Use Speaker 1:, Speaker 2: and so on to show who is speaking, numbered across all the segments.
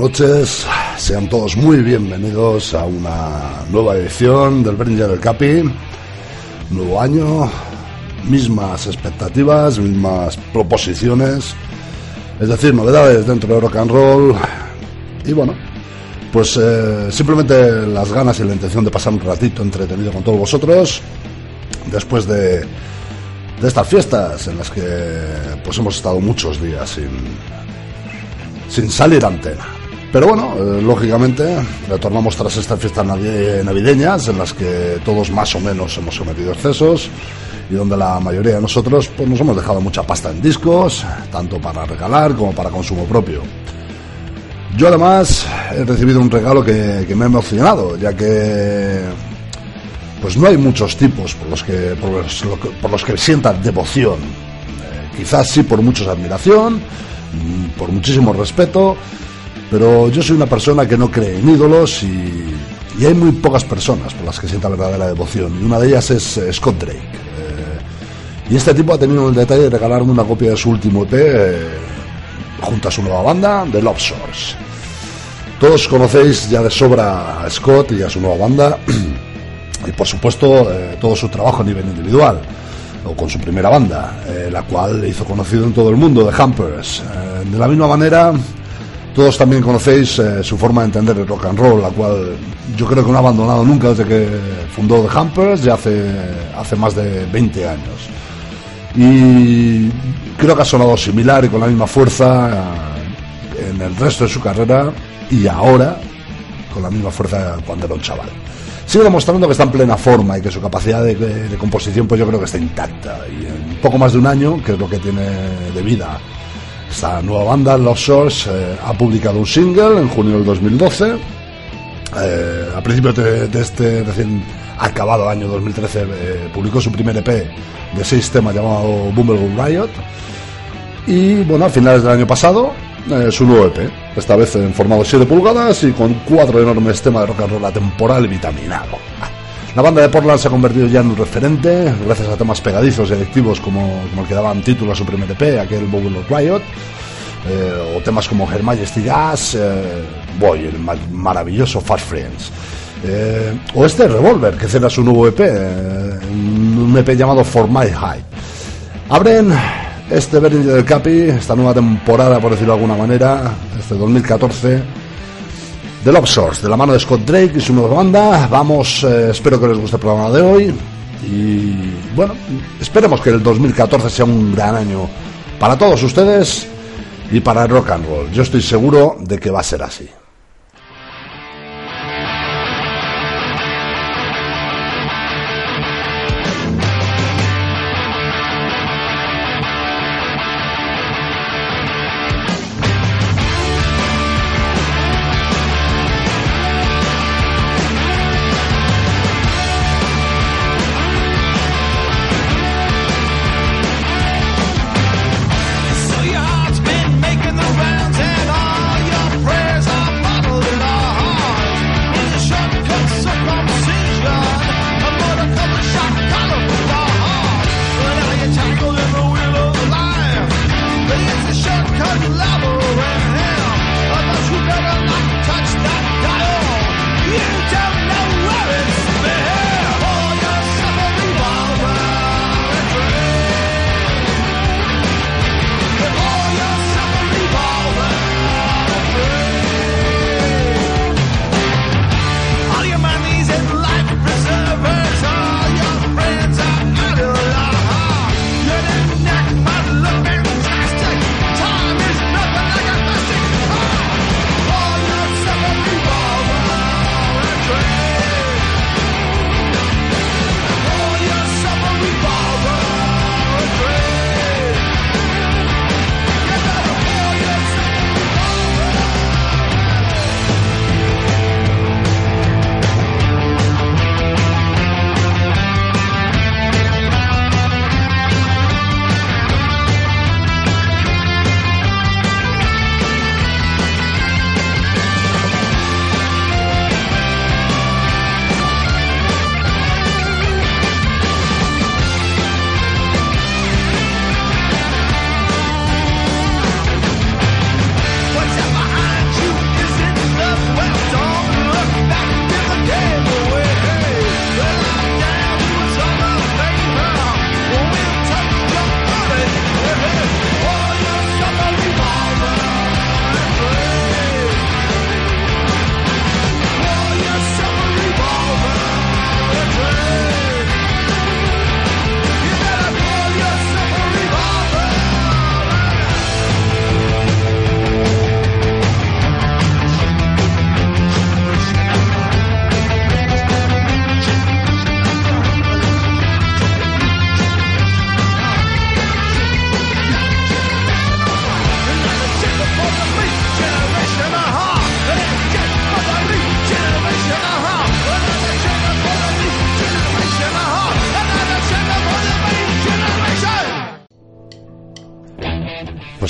Speaker 1: noches. Sean todos muy bienvenidos a una nueva edición del Bringer del Capi. Nuevo año, mismas expectativas, mismas proposiciones, es decir, novedades dentro de rock and roll. Y bueno, pues eh, simplemente las ganas y la intención de pasar un ratito entretenido con todos vosotros después de, de estas fiestas en las que pues hemos estado muchos días sin, sin salir antena. Pero bueno, eh, lógicamente retornamos tras estas fiestas navi- navideñas en las que todos más o menos hemos sometido excesos y donde la mayoría de nosotros pues nos hemos dejado mucha pasta en discos, tanto para regalar como para consumo propio. Yo además he recibido un regalo que, que me ha emocionado, ya que pues no hay muchos tipos por los que por los, por los que sientan devoción. Eh, quizás sí por muchos admiración, mm, por muchísimo respeto, pero yo soy una persona que no cree en ídolos y, y hay muy pocas personas por las que sienta verdadera devoción. Y una de ellas es eh, Scott Drake. Eh, y este tipo ha tenido el detalle de regalarme una copia de su último EP eh, junto a su nueva banda, The Love Source. Todos conocéis ya de sobra a Scott y a su nueva banda. y por supuesto eh, todo su trabajo a nivel individual o con su primera banda, eh, la cual le hizo conocido en todo el mundo, The Hampers. Eh, de la misma manera, todos también conocéis eh, su forma de entender el rock and roll, la cual yo creo que no ha abandonado nunca desde que fundó The Hampers, ya hace, más de 20 años. Y creo que ha sonado similar y con la misma fuerza eh, en el resto de su carrera y ahora con la misma fuerza cuando era un chaval sigue demostrando que está en plena forma y que su capacidad de, de, composición pues yo creo que está intacta y en poco más de un año que es lo que tiene de vida esta nueva banda Los Shores eh, ha publicado un single en junio del 2012 eh, a principios de, este recién acabado año 2013 eh, publicó su primer EP de seis temas llamado Bumblebee Riot. Y bueno a finales del año pasado su nuevo EP, esta vez en formato 7 pulgadas y con cuatro enormes temas de rock and roll atemporal y vitaminado. La banda de Portland se ha convertido ya en un referente, gracias a temas pegadizos y adictivos como, como el que daban título a su primer EP, aquel of Riot, eh, o temas como Her Majesty Gas, eh, Boy, el ma maravilloso Fast Friends. Eh, o este Revolver, que cierra su nuevo EP, un EP llamado For My High. Abren este Berlin del Capi, esta nueva temporada, por decirlo de alguna manera, este 2014, de Love Source, de la mano de Scott Drake y su nueva banda. Vamos, eh, espero que les guste el programa de hoy. Y bueno, esperemos que el 2014 sea un gran año para todos ustedes y para el rock and roll. Yo estoy seguro de que va a ser así.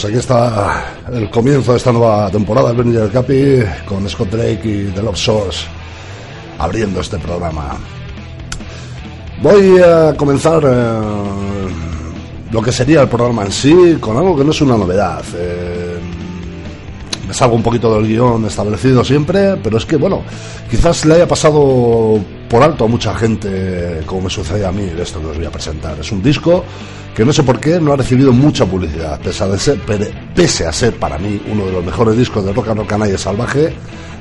Speaker 1: Pues aquí está el comienzo de esta nueva temporada del del Capi con Scott Drake y The Love Source abriendo este programa. Voy a comenzar eh, lo que sería el programa en sí con algo que no es una novedad. Eh, me salgo un poquito del guion establecido siempre, pero es que, bueno, quizás le haya pasado por alto a mucha gente, como me sucede a mí, de esto que os voy a presentar. Es un disco que no sé por qué no ha recibido mucha publicidad, pese a, ser, pese a ser para mí uno de los mejores discos de rock and roll canalla salvaje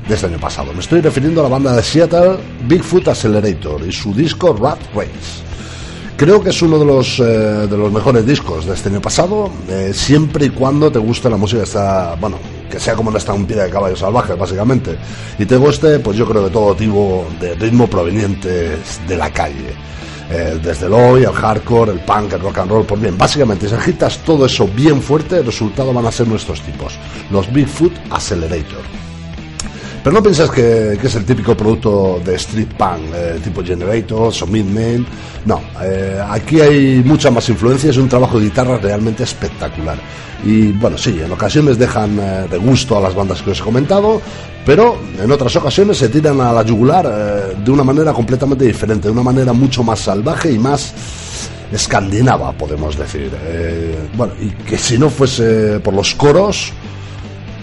Speaker 1: de este año pasado. Me estoy refiriendo a la banda de Seattle Bigfoot Accelerator y su disco Rat Race. Creo que es uno de los, eh, de los mejores discos de este año pasado, eh, siempre y cuando te guste la música, está, bueno, que sea como una estampida de caballos salvajes, básicamente. Y te guste, pues yo creo que todo tipo de ritmo proveniente de la calle. Eh, desde el hoy, el hardcore, el punk, el rock and roll, pues bien, básicamente si agitas todo eso bien fuerte, el resultado van a ser nuestros tipos, los Bigfoot Accelerator. Pero no piensas que, es el típico producto de street punk, eh, tipo Generators o Midman. No, eh, aquí hay muchas más influencias y un trabajo de guitarra realmente espectacular. Y bueno, sí, en ocasiones dejan eh, de gusto a las bandas que os he comentado, pero en otras ocasiones se tiran a la yugular de una manera completamente diferente, de una manera mucho más salvaje y más escandinava, podemos decir. bueno, y que si no fuese por los coros,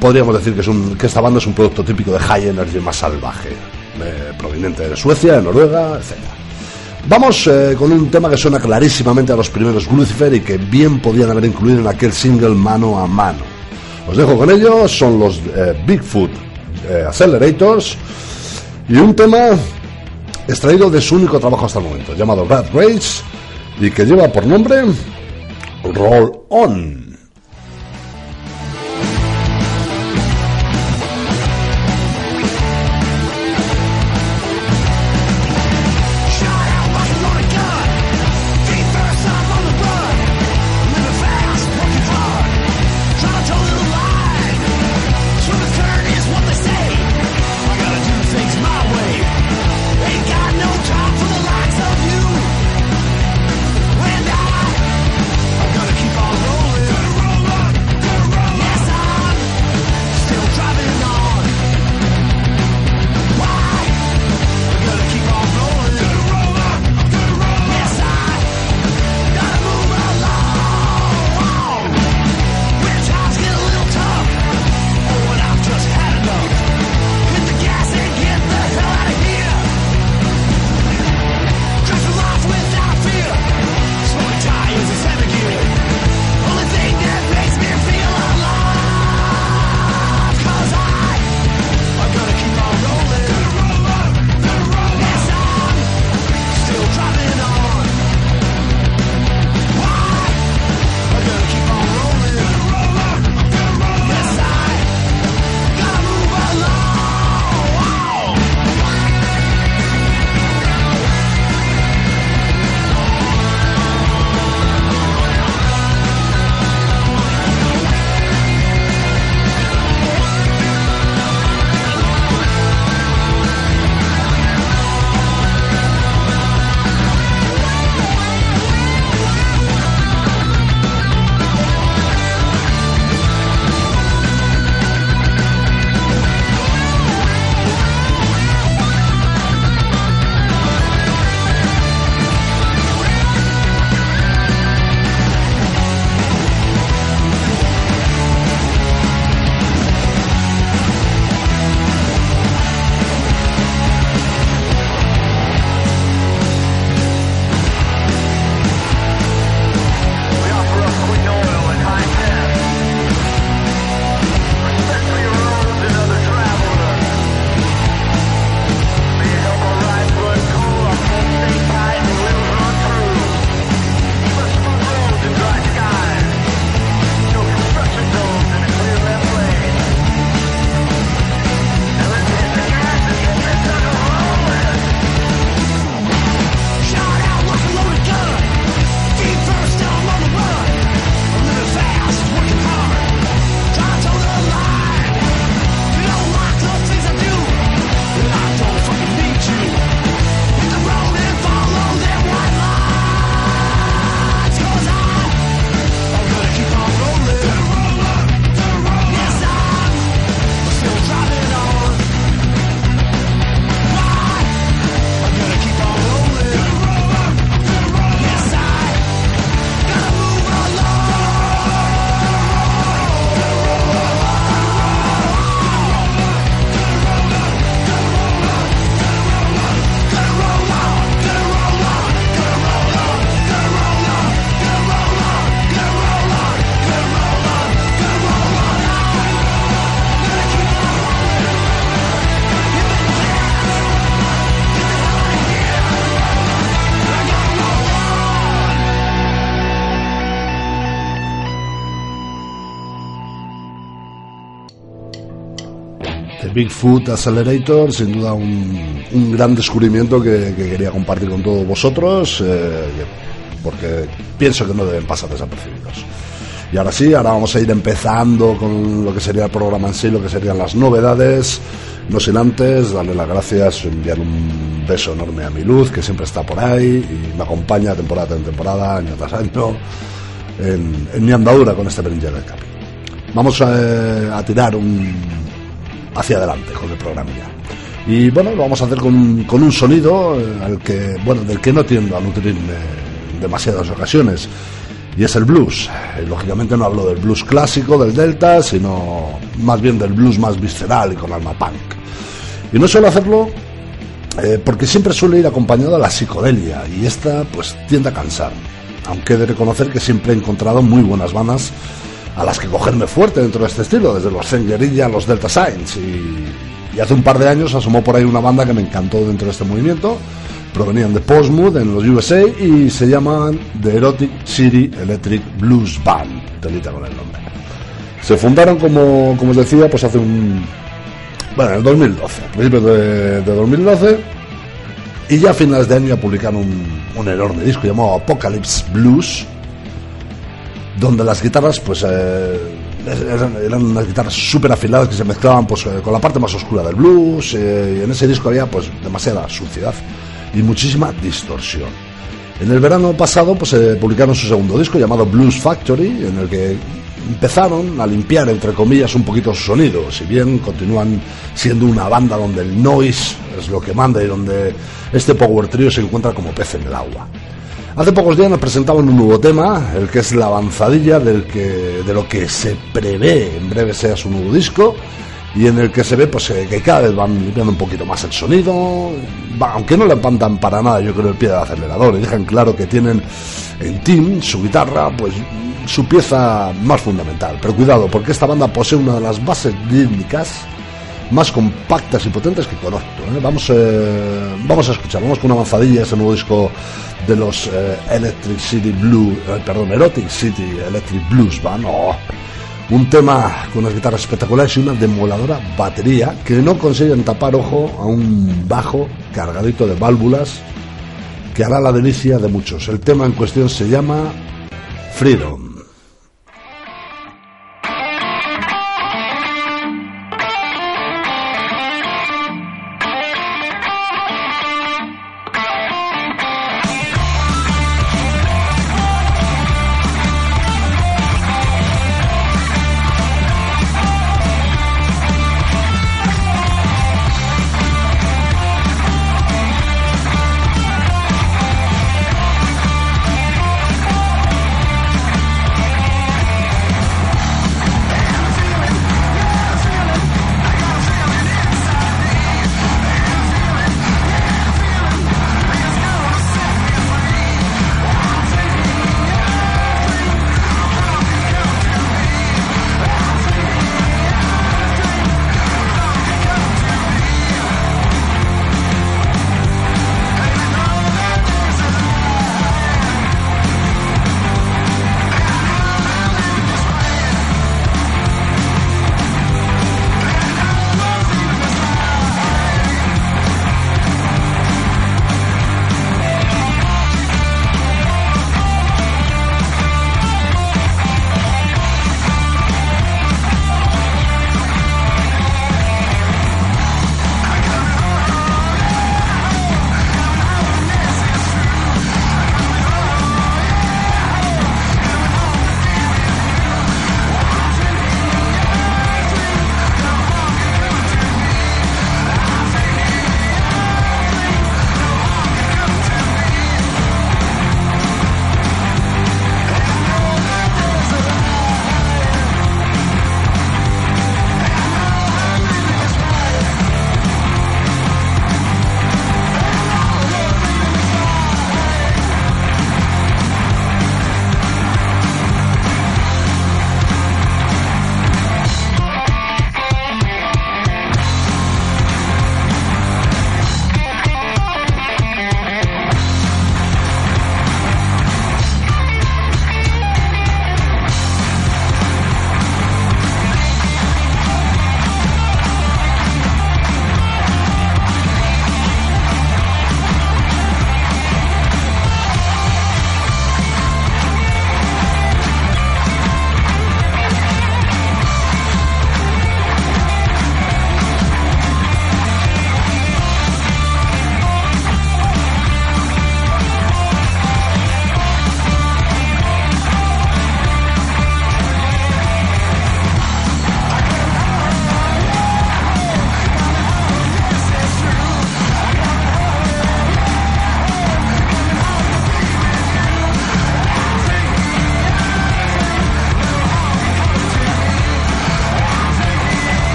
Speaker 1: podríamos decir que, es que esta banda es un producto típico de high energy más salvaje, eh, proveniente de Suecia, de Noruega, etc. Vamos eh, con un tema que suena clarísimamente a los primeros Lucifer y que bien podían haber incluido en aquel single mano a mano. Os dejo con ellos, son los eh, Bigfoot Accelerators y un tema extraído de su único trabajo hasta el momento, llamado Rat Race y que lleva por nombre Roll On. Bigfoot Accelerator, sin duda un, un gran descubrimiento que, que, quería compartir con todos vosotros, eh, porque pienso que no deben pasar desapercibidos. Y ahora sí, ahora vamos a ir empezando con lo que sería el programa en sí, lo que serían las novedades. No sin antes darle las gracias, enviar un beso enorme a mi luz, que siempre está por ahí y me acompaña temporada en temporada, año tras año, en, en mi andadura con este Beringer del Capi. Vamos a, a, tirar un hacia adelante con el programa ya. Y bueno, lo vamos a hacer con, con un sonido al que, bueno, del que no tiendo a nutrirme en demasiadas ocasiones y es el blues. Eh, lógicamente no hablo del blues clásico del Delta, sino más bien del blues más visceral y con alma punk. Y no suelo hacerlo eh, porque siempre suele ir acompañado a la psicodelia y esta pues tiende a cansar. Aunque he de reconocer que siempre he encontrado muy buenas bandas a las que cogerme fuerte dentro de este estilo, desde los Zen Guerrilla a los Delta Signs. Y, hace un par de años asomó por ahí una banda que me encantó dentro de este movimiento provenían de Postmood en los USA y se llaman The Erotic City Electric Blues Band, telita con el nombre. Se fundaron, como, como os decía, pues hace un... Bueno, en el 2012, a principios de, de 2012, y ya a finales de año ya publicaron un, un enorme disco llamado Apocalypse Blues, donde las guitarras, pues... Eh, eran, eran, unas guitarras súper afiladas que se mezclaban pues, con la parte más oscura del blues eh, y en ese disco había pues demasiada suciedad y muchísima distorsión. En el verano pasado pues publicaron su segundo disco llamado Blues Factory, en el que empezaron a limpiar entre comillas un poquito su sonido, si bien continúan siendo una banda donde el noise es lo que manda y donde este power trio se encuentra como pez en el agua. Hace pocos días nos presentaban un nuevo tema, el que es la avanzadilla del que, de lo que se prevé en breve sea su nuevo disco y en el que se ve pues eh, que cada vez van limpiando un poquito más el sonido, aunque no le levantan para nada yo creo el pie del acelerador y dejan claro que tienen en Team su guitarra pues su pieza más fundamental. Pero cuidado porque esta banda posee una de las bases rítmicas más compactas y potentes que conozco. ¿eh? Vamos, eh, vamos a escuchar, vamos con una avanzadilla ese nuevo disco de los eh, Electric City Blue, perdón, Erotic City Electric Blues Band. Un tema con unas guitarras espectaculares y una demoladora batería que no consiguen tapar ojo a un bajo cargadito de válvulas que hará la delicia de muchos. El tema en cuestión se llama Freedom.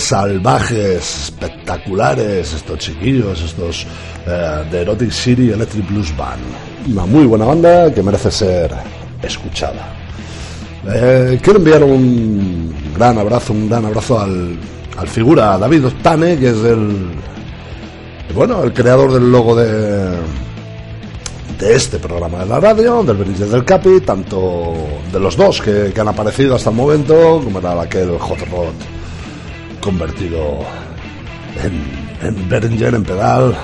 Speaker 1: Salvajes, espectaculares, estos chiquillos, estos eh, de Erotic City Electric Blues Band. Una muy buena banda que merece ser escuchada. Eh, quiero enviar un gran abrazo, un gran abrazo al, al figura David Ostane, que es el bueno, el creador del logo de de este programa de la radio, del Bridge del Capi, tanto de los dos que, han aparecido hasta el momento, como era aquel Hot Rod convertido en, en en pedal,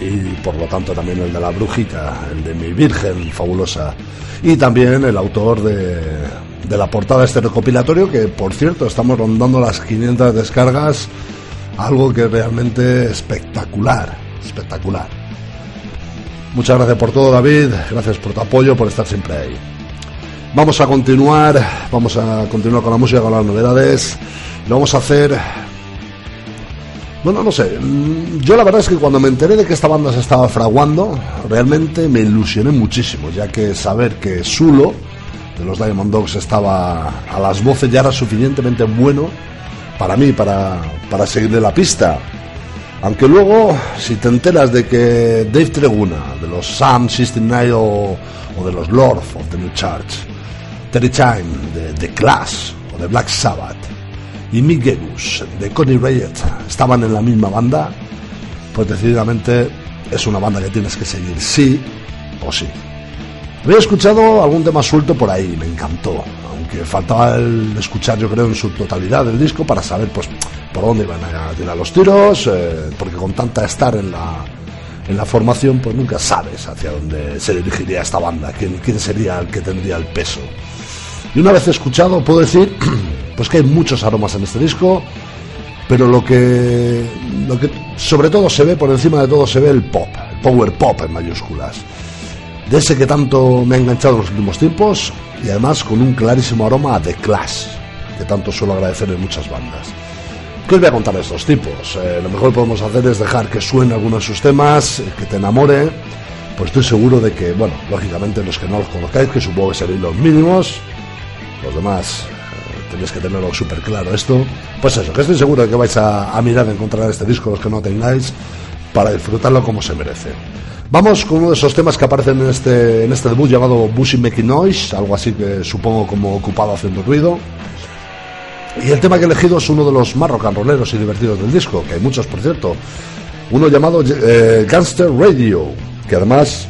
Speaker 1: y, por lo tanto también el de la brujita, el de mi Virgen fabulosa, y también el autor de, de la portada de este recopilatorio, que por cierto estamos rondando las 500 descargas, algo que es realmente espectacular, espectacular. Muchas gracias por todo, David. Gracias por tu apoyo, por estar siempre ahí. Vamos a continuar, vamos a continuar con la música, con las novedades. Lo vamos a hacer. Bueno, no sé. Yo la verdad es que cuando me enteré de que esta banda se estaba fraguando, realmente me ilusioné muchísimo, ya que saber que Sulo de los Diamond Dogs estaba a las voces ya era suficientemente bueno para mí, para, para seguirle la pista. Aunque luego, si te enteras de que Dave Treguna, de los Sam 69 o, o de los Lord of the New Church, Terry Chime, de The Clash o de Black Sabbath, y Mick Gegus, de Connie Riot, estaban en la misma banda, pues decididamente es una banda que tienes que seguir, sí o sí. Había escuchado algún tema suelto por ahí, me encantó, aunque faltaba el escuchar yo creo en su totalidad el disco para saber pues por dónde iban a tirar los tiros, eh, porque con tanta estar en la, en la formación, pues nunca sabes hacia dónde se dirigiría esta banda, quién, quién sería el que tendría el peso. Y una vez escuchado, puedo decir pues que hay muchos aromas en este disco, pero lo que, lo que sobre todo se ve, por encima de todo, se ve el pop, el power pop en mayúsculas. De ese que tanto me ha enganchado en los últimos tiempos y además con un clarísimo aroma de Clash, que tanto suelo agradecer en muchas bandas. ¿Qué os voy a contar de estos tipos? Eh, lo mejor que podemos hacer es dejar que suene alguno de sus temas, eh, que te enamore. Pues estoy seguro de que, bueno, lógicamente los que no los conozcáis, que supongo que seréis los mínimos, los demás eh, tenéis que tenerlo súper claro esto. Pues eso, que estoy seguro de que vais a, mirar, a encontrar este disco, los que no tengáis, para disfrutarlo como se merece. Vamos con uno de esos temas que aparecen en este, en este debut llamado Bushy Making Noise, algo así que supongo como ocupado haciendo ruido. Y el tema que he elegido es uno de los más rock y divertidos del disco, que hay muchos por cierto. Uno llamado eh, Gangster Radio, que además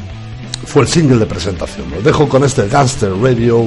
Speaker 1: fue el single de presentación. Os dejo con este Gangster Radio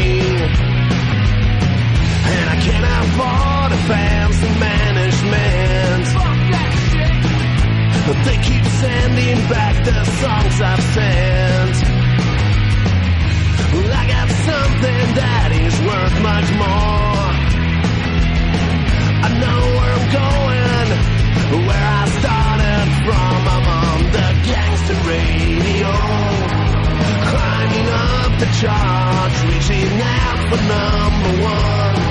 Speaker 1: fans and management. But they keep sending back the songs
Speaker 2: I've sent. Well, I got something that is worth much more. I know where I'm going, where I started from. I'm on the gangster radio. Climbing up the charts, reaching out for number one.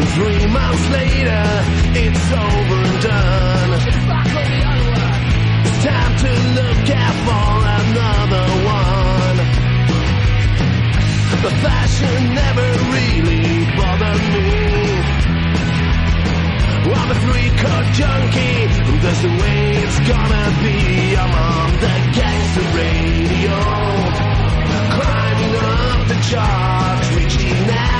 Speaker 2: Three months later, it's over and done. It's time to look out for another one. The fashion never really bothered me. I'm a three-cut junkie, that's the way it's gonna be. I'm on the gangster radio, climbing up the charts, reaching out.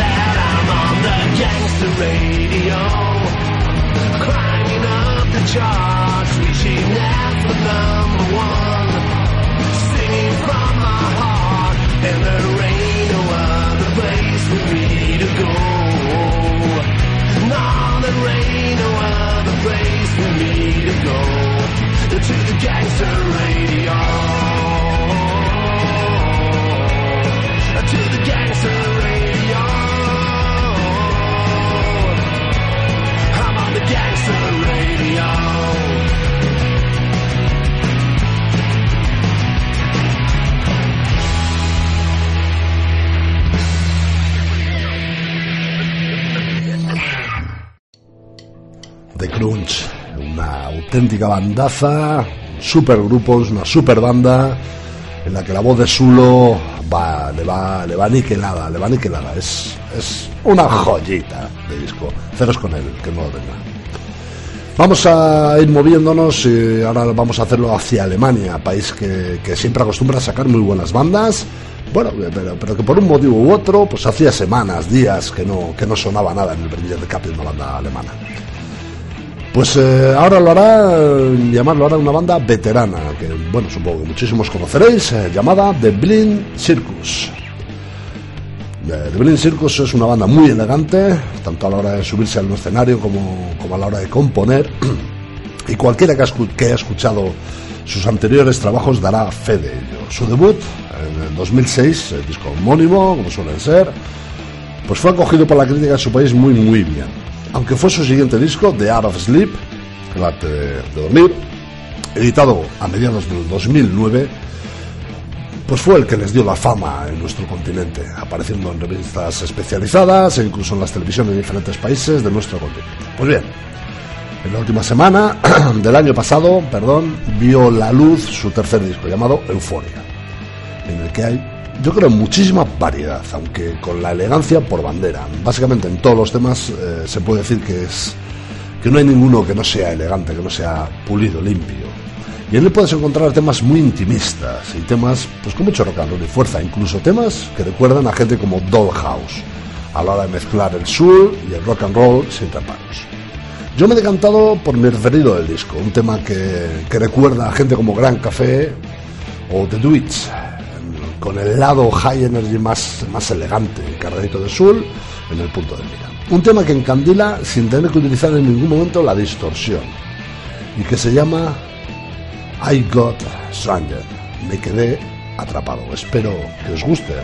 Speaker 2: loud. I'm on the gangster radio. Climbing up the charts, reaching out for number one. Singing from my heart, and there ain't no other place for me to go. No, there ain't no other place for me to go. To the gangster
Speaker 1: auténtica bandaza, supergrupos, una super banda en la que la voz de Sulo va, le va, le va aniquilada, le va aniquilada. Es, es una joyita de disco. Ceros con él, que no lo tenga. Vamos a ir moviéndonos y ahora vamos a hacerlo hacia Alemania, país que, que siempre acostumbra a sacar muy buenas bandas. Bueno, pero, pero que por un motivo u otro, pues hacía semanas, días que no, que no sonaba nada en el Cap de una banda alemana. Pues eh, ahora lo hará, eh, llamarlo ahora una banda veterana, que bueno, supongo que muchísimos conoceréis, eh, llamada The Blind Circus. The Blind Circus es una banda muy elegante, tanto a la hora de subirse al escenario como, como a la hora de componer, y cualquiera que, que haya escuchado sus anteriores trabajos dará fe de ello. Su debut, en el 2006, el disco homónimo, como suelen ser, pues fue acogido por la crítica de su país muy muy bien. Aunque fue su siguiente disco, The Art of Sleep, el arte de dormir, editado a mediados del 2009, pues fue el que les dio la fama en nuestro continente, apareciendo en revistas especializadas e incluso en las televisiones de diferentes países de nuestro continente. Pues bien, en la última semana del año pasado, perdón, vio la luz su tercer disco llamado Euforia, en el que hay, yo creo, muchísima variedad, aunque con la elegancia por bandera. Básicamente en todos los temas eh, se puede decir que es que no hay ninguno que no sea elegante, que no sea pulido, limpio. Y en él puedes encontrar temas muy intimistas y temas pues con mucho rock and roll y fuerza, incluso temas que recuerdan a gente como Dollhouse, a la hora de mezclar el soul y el rock and roll sin reparos. Yo me he decantado por mi preferido del disco, un tema que, que recuerda a gente como Gran Café o The Dwitch, con el lado high energy más, más elegante, cargadito de soul, en el punto de mira. Un tema que encandila sin tener que utilizar en ningún momento la distorsión y que se llama I Got Stranger. Me quedé atrapado. Espero que os guste.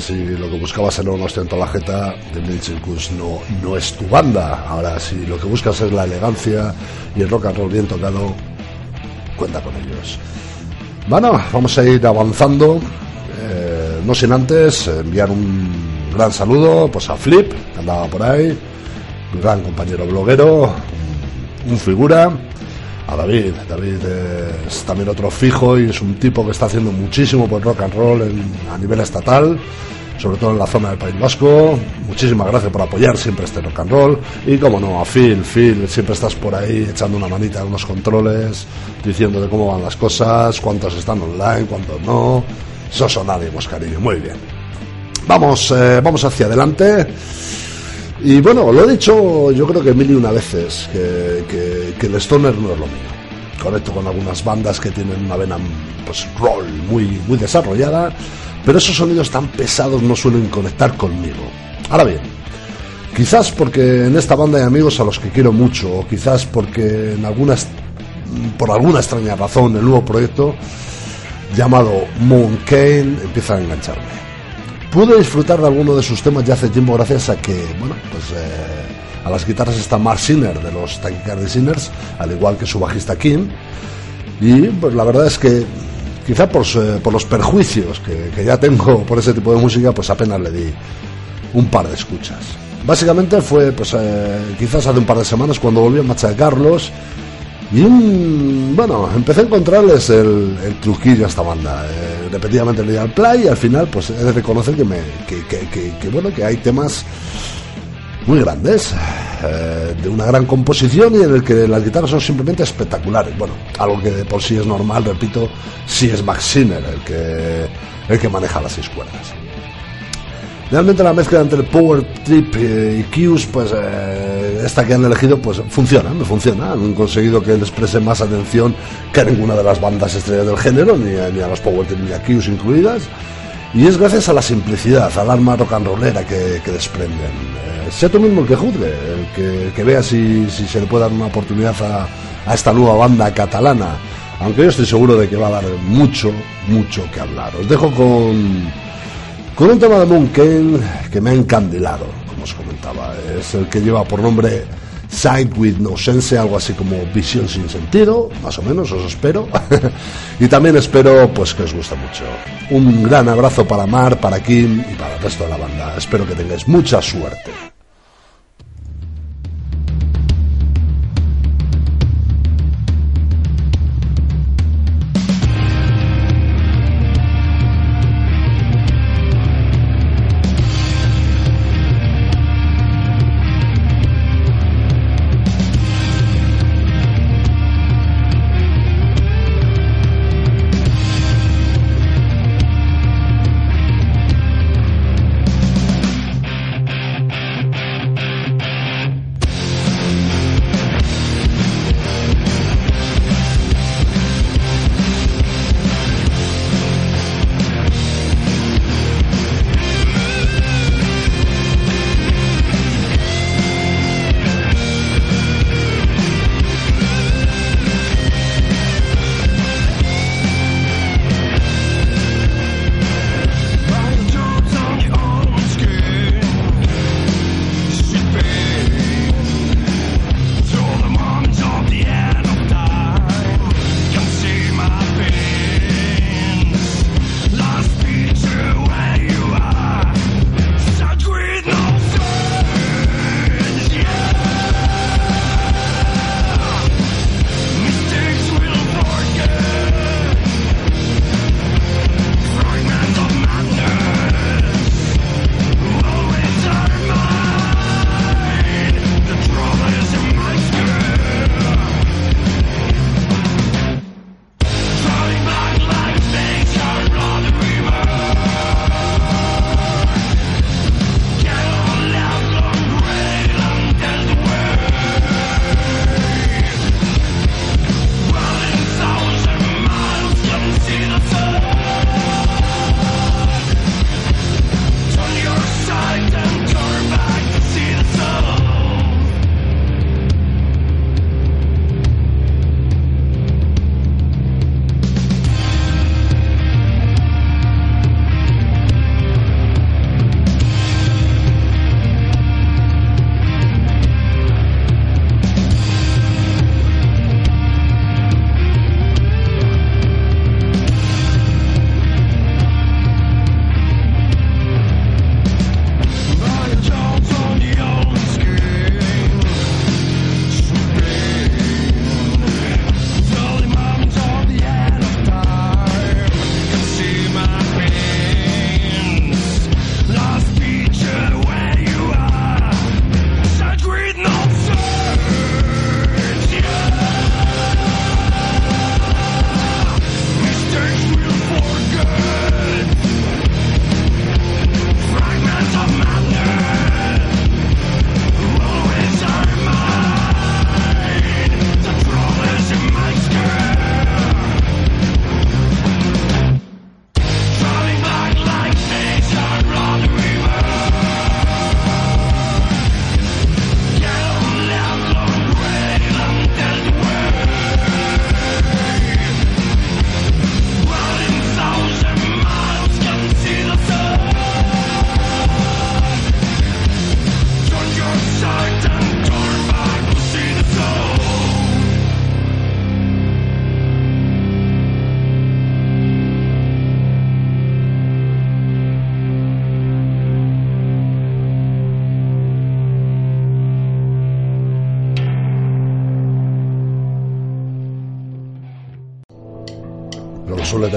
Speaker 1: Si lo que buscabas era un ostento a la jeta, The Mil Circus no, no es tu banda. Ahora, si lo que buscas es la elegancia y el rock and roll bien tocado, cuenta con ellos. Bueno, vamos a ir avanzando. eh, no sin antes enviar un gran saludo pues a Flip, que andaba por ahí, gran compañero bloguero, un figura. A David, David es también otro fijo y es un tipo que está haciendo muchísimo por rock and roll en- a nivel estatal, sobre todo en la zona del País Vasco. Muchísimas gracias por apoyar siempre este rock and roll. Y como no, a Phil, Phil, siempre estás por ahí echando una manita en unos controles, diciendo de cómo van las cosas, cuántos están online, cuántos no. Eso son ánimos, cariño, muy bien. Vamos, eh, vamos hacia adelante. Y bueno, lo he dicho yo creo que mil y una veces, que, el stoner no es lo mío. Conecto con algunas bandas que tienen una vena pues roll muy, muy desarrollada, pero esos sonidos tan pesados no suelen conectar conmigo. Ahora bien, quizás porque en esta banda hay amigos a los que quiero mucho, o quizás porque en algunas, por alguna extraña razón el nuevo proyecto llamado Moon Kane empieza a engancharme. Pude disfrutar de alguno de sus temas ya hace tiempo gracias a que, bueno, pues eh, a las guitarras está Mark Sinner de los Tachycardia Sinners, al igual que su bajista Kim. Y pues la verdad es que quizá por, su- por los perjuicios que, que ya tengo por ese tipo de música, pues apenas le di un par de escuchas. Básicamente fue, pues eh, quizás hace un par de semanas cuando volví a machacarlos y un- bueno, empecé a encontrarles el, el truquillo a esta banda. Eh, repetidamente le di al play y al final pues he de reconocer que, me, que- que, bueno, que hay temas muy grandes, eh, de una gran composición y en el que las guitarras son simplemente espectaculares. Bueno, algo que de por sí es normal, repito, si es Max Sinner el que, el que maneja las seis cuerdas. Realmente la mezcla entre Power Trip eh, y Q's, pues eh, esta que han elegido, pues funciona, me funciona. Han conseguido que les preste más atención que a ninguna de las bandas estrellas del género, ni a, ni a los Power Trip ni a Q's incluidas. Y es gracias a la simplicidad, al alma rock and rollera que, desprenden. Eh, sea tú mismo el que juzgue, el que, el vea si, si se le puede dar una oportunidad a, a esta nueva banda catalana. Aunque yo estoy seguro de que va a dar mucho, mucho que hablar. Os dejo con, con un tema de Moon Kane que me ha encandilado, como os comentaba. Es el que lleva por nombre Sight with No Sense, algo así como visión sin sentido, más o menos, os espero. y también espero pues que os guste mucho. Un gran abrazo para Mar, para Kim y para el resto de la banda. Espero que tengáis mucha suerte.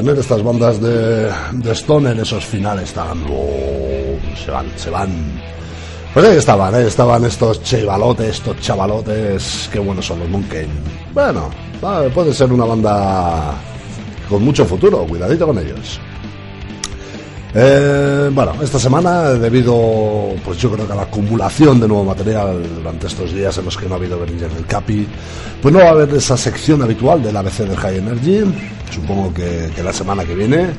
Speaker 1: Tener estas bandas de, de Stoner, esos finales tan... oh, se van, se van. Pues ahí estaban, ¿eh? estaban estos chavalotes, estos chavalotes, qué buenos son los Monkey. Bueno, puede ser una banda con mucho futuro, cuidadito con ellos. Eh, bueno, esta semana, debido, pues yo creo que a la acumulación de nuevo material durante estos días en los que no ha habido Beringer del Capi, pues no va a haber esa sección habitual del ABC del High Energy. Supongo que, que la semana que viene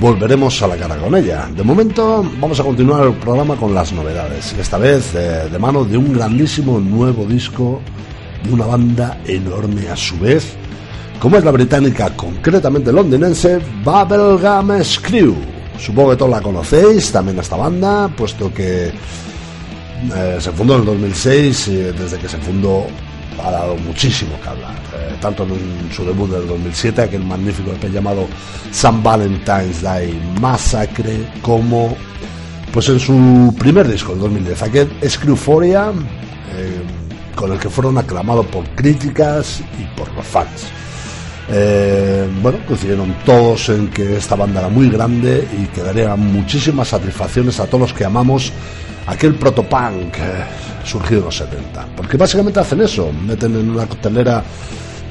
Speaker 1: volveremos a la cara con ella. De momento, vamos a continuar el programa con las novedades. Esta vez eh, de mano de un grandísimo nuevo disco de una banda enorme a su vez, como es la británica, concretamente londinense, Bubblegum Screw. Supongo que todos la conocéis, también esta banda, puesto que eh, se fundó en el 2006 y desde que se fundó ha dado muchísimo que hablar. Eh, tanto en su debut del 2007, aquel magnífico EP llamado San Valentine's Day Massacre, como pues en su primer disco, el 2010, aquel Screwforia, eh, con el que fueron aclamados por críticas y por los fans. Eh, bueno, coincidieron todos en que esta banda era muy grande y que daría muchísimas satisfacciones a todos los que amamos aquel protopunk eh, surgido en los 70. Porque básicamente hacen eso, meten en una coctelera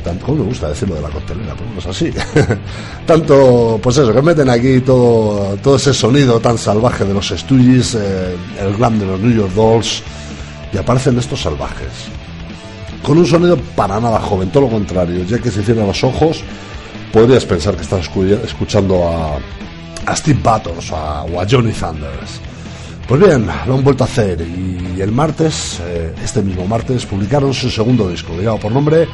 Speaker 1: tanto me gusta decirlo de la coctelera, pero no es así. Tanto, pues eso, que meten aquí todo, todo ese sonido tan salvaje de los Stooges, eh, el glam de los New York Dolls, y aparecen estos salvajes con un sonido para nada joven, todo lo contrario, ya que si cierran los ojos podrías pensar que estás escu- escuchando a, a Steve Battles o a Johnny Thunders. Pues bien, lo han vuelto a hacer y el martes, eh, este mismo martes, publicaron su segundo disco, llevado por nombre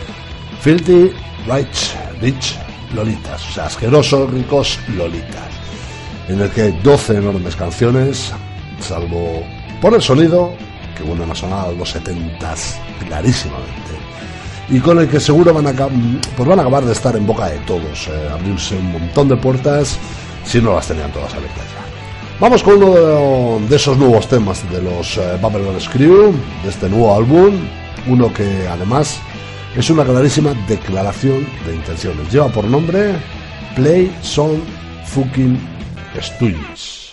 Speaker 1: Filthy Rich, Rich Lolitas, o sea, asquerosos, ricos Lolitas, en el que hay 12 enormes canciones, salvo por el sonido, que vuelven a sonar a los 70s clarísimamente, y con el que seguro van a, acab- pues van a acabar de estar en boca de todos, eh, abrirse un montón de puertas si no las tenían todas abiertas ya. Vamos con uno de, esos nuevos temas de los eh, Babylon Screw, de este nuevo álbum, uno que además es una clarísima declaración de intenciones. Lleva por nombre
Speaker 2: Play Some Fucking Stooges.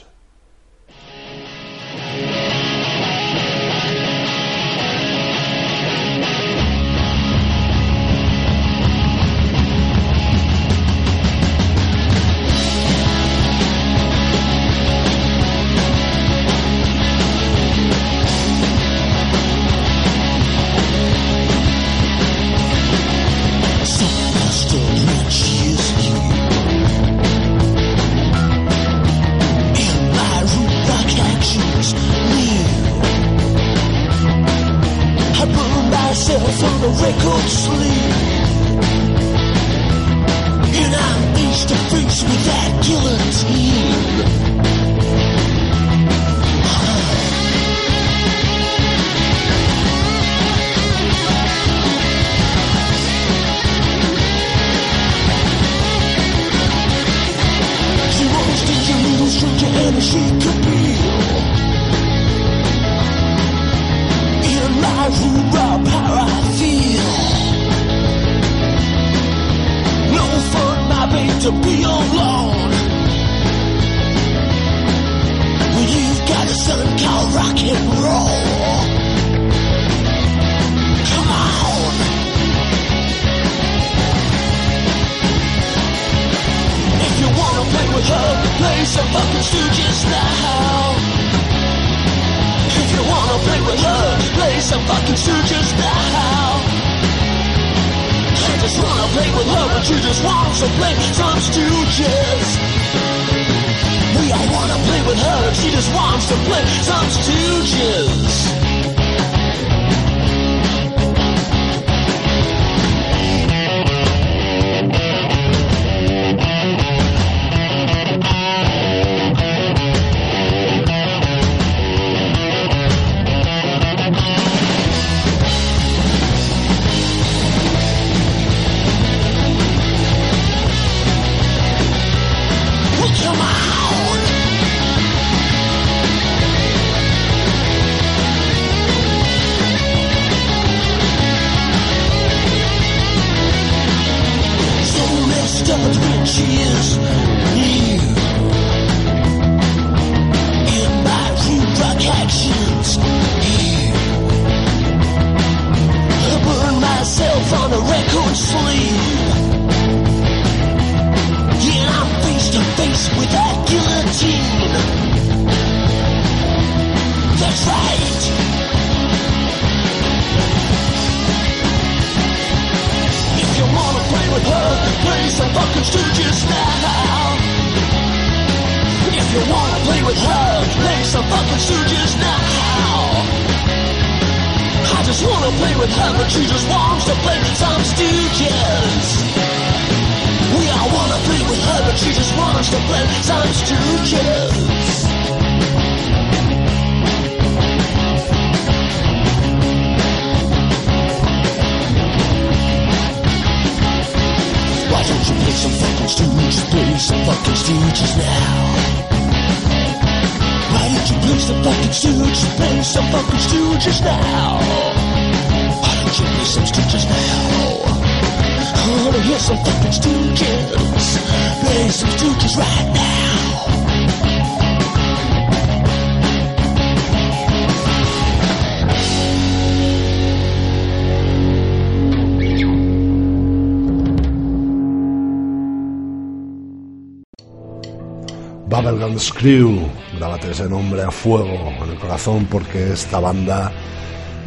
Speaker 1: Screw, grábate ese nombre a fuego en el corazón porque esta banda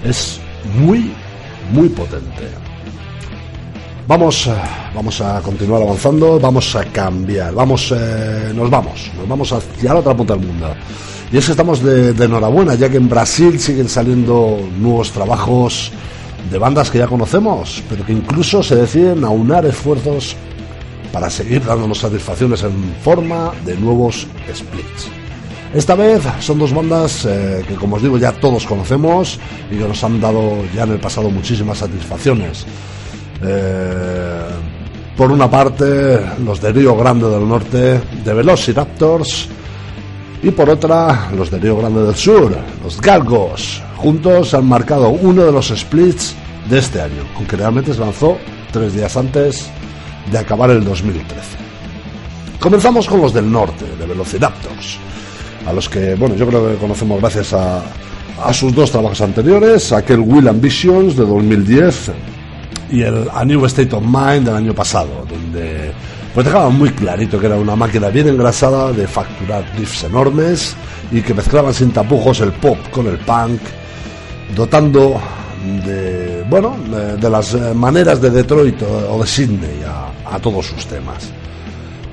Speaker 1: es muy, muy potente. Vamos, eh, vamos a continuar avanzando, vamos a cambiar, vamos, eh, nos vamos, nos vamos hacia la otra punta del mundo. Y es que estamos de, de enhorabuena, ya que en Brasil siguen saliendo nuevos trabajos de bandas que ya conocemos, pero que incluso se deciden aunar esfuerzos para seguir dándonos satisfacciones en forma de nuevos splits. Esta vez son dos bandas eh, que, como os digo, ya todos conocemos y que nos han dado ya en el pasado muchísimas satisfacciones. Eh, por una parte, los de Río Grande del Norte, de Velociraptors, y por otra, los de Río Grande del Sur, los Galgos. Juntos han marcado uno de los splits de este año, aunque realmente se lanzó tres días antes de acabar el 2013. Comenzamos con los del norte, de Velociraptors, a los que, bueno, yo creo que conocemos gracias a, a sus dos trabajos anteriores, aquel Will Ambitions de 2010 y el A New State of Mind del año pasado, donde pues dejaban muy clarito que era una máquina bien engrasada de facturar riffs enormes y que mezclaban sin tapujos el pop con el punk, dotando de bueno de, las maneras de Detroit o de Sydney a, a todos sus temas.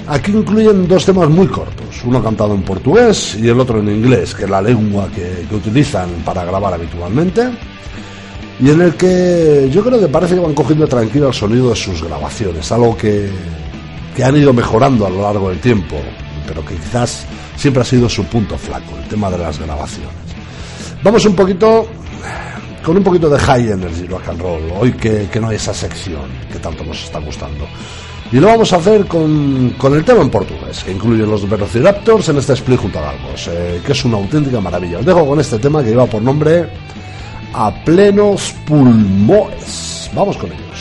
Speaker 1: Aquí incluyen dos temas muy cortos, uno cantado en portugués y el otro en inglés, que es la lengua que, que utilizan para grabar habitualmente, y en el que yo creo que parece que van cogiendo tranquilo el sonido de sus grabaciones, algo que, que han ido mejorando a lo largo del tiempo, pero que quizás siempre ha sido su punto flaco, el tema de las grabaciones. Vamos un poquito con un poquito de high energy rock and roll, hoy que, que no hay esa sección que tanto nos está gustando. Y lo vamos a hacer con, con el tema en portugués, que incluye los Velociraptors en este split junto a Galgos, eh, que es una auténtica maravilla. Os dejo con este tema que lleva por nombre A Plenos Pulmones. Vamos con ellos.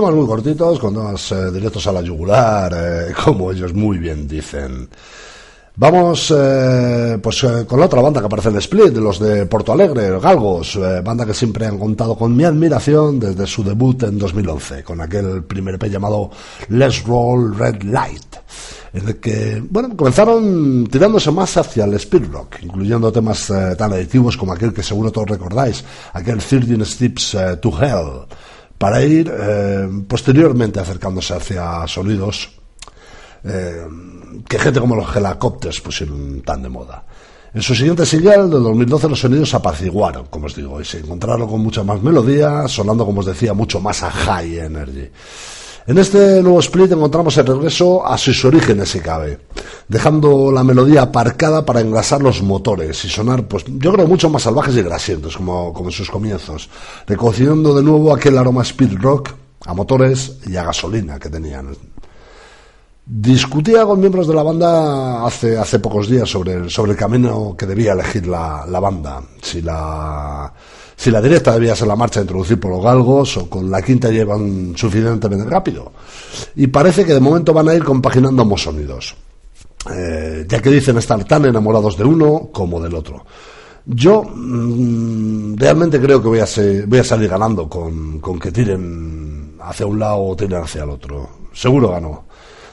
Speaker 1: Temas muy cortitos, con temas eh, directos a la yugular, eh, como ellos muy bien dicen. Vamos eh, pues con la otra banda que aparece en Split, los de Porto Alegre, Galgos, banda que siempre han contado con mi admiración desde su debut en 2011, con aquel primer EP llamado Let's Roll Red Light, en el que, bueno, comenzaron tirándose más hacia el speed rock, incluyendo temas tan adictivos como aquel que seguro todos recordáis, aquel 13 Steps to Hell, para ir eh, posteriormente acercándose hacia sonidos eh, que gente como los helicópteros pusieron tan de moda. En su siguiente single del 2012 los sonidos apaciguaron, como os digo, y se encontraron con mucha más melodía, sonando, como os decía, mucho más a high energy. En este nuevo split encontramos el regreso a sus orígenes, si cabe, dejando la melodía aparcada para engrasar los motores y sonar, pues yo creo, mucho más salvajes y grasientos, como, como en sus comienzos, recogiendo de nuevo aquel aroma speed rock a motores y a gasolina que tenían. Discutía con miembros de la banda hace, hace pocos días sobre, sobre el camino que debía elegir la, la banda. Si la, si la directa debía ser la marcha a introducir por los galgos o con la quinta llevan suficientemente rápido. Y parece que de momento van a ir compaginando ambos sonidos. Eh, ya que dicen estar tan enamorados de uno como del otro. Yo mm, realmente creo que voy a, ser- voy a salir ganando con, con que tiren hacia un lado o tiren hacia el otro. Seguro ganó.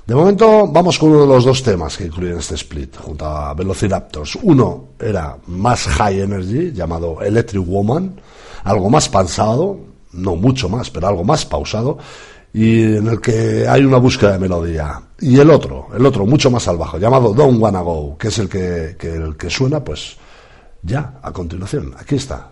Speaker 1: De momento vamos con uno de los dos temas que incluyen este split junto a Velociraptors. Uno era más high energy, llamado Electric Woman, algo más pausado, no mucho más, pero algo más pausado, y en el que hay una búsqueda de melodía. Y el otro, el otro mucho más salvaje, llamado Don't Wanna Go, que es el que el que suena, pues ya a continuación. Aquí está.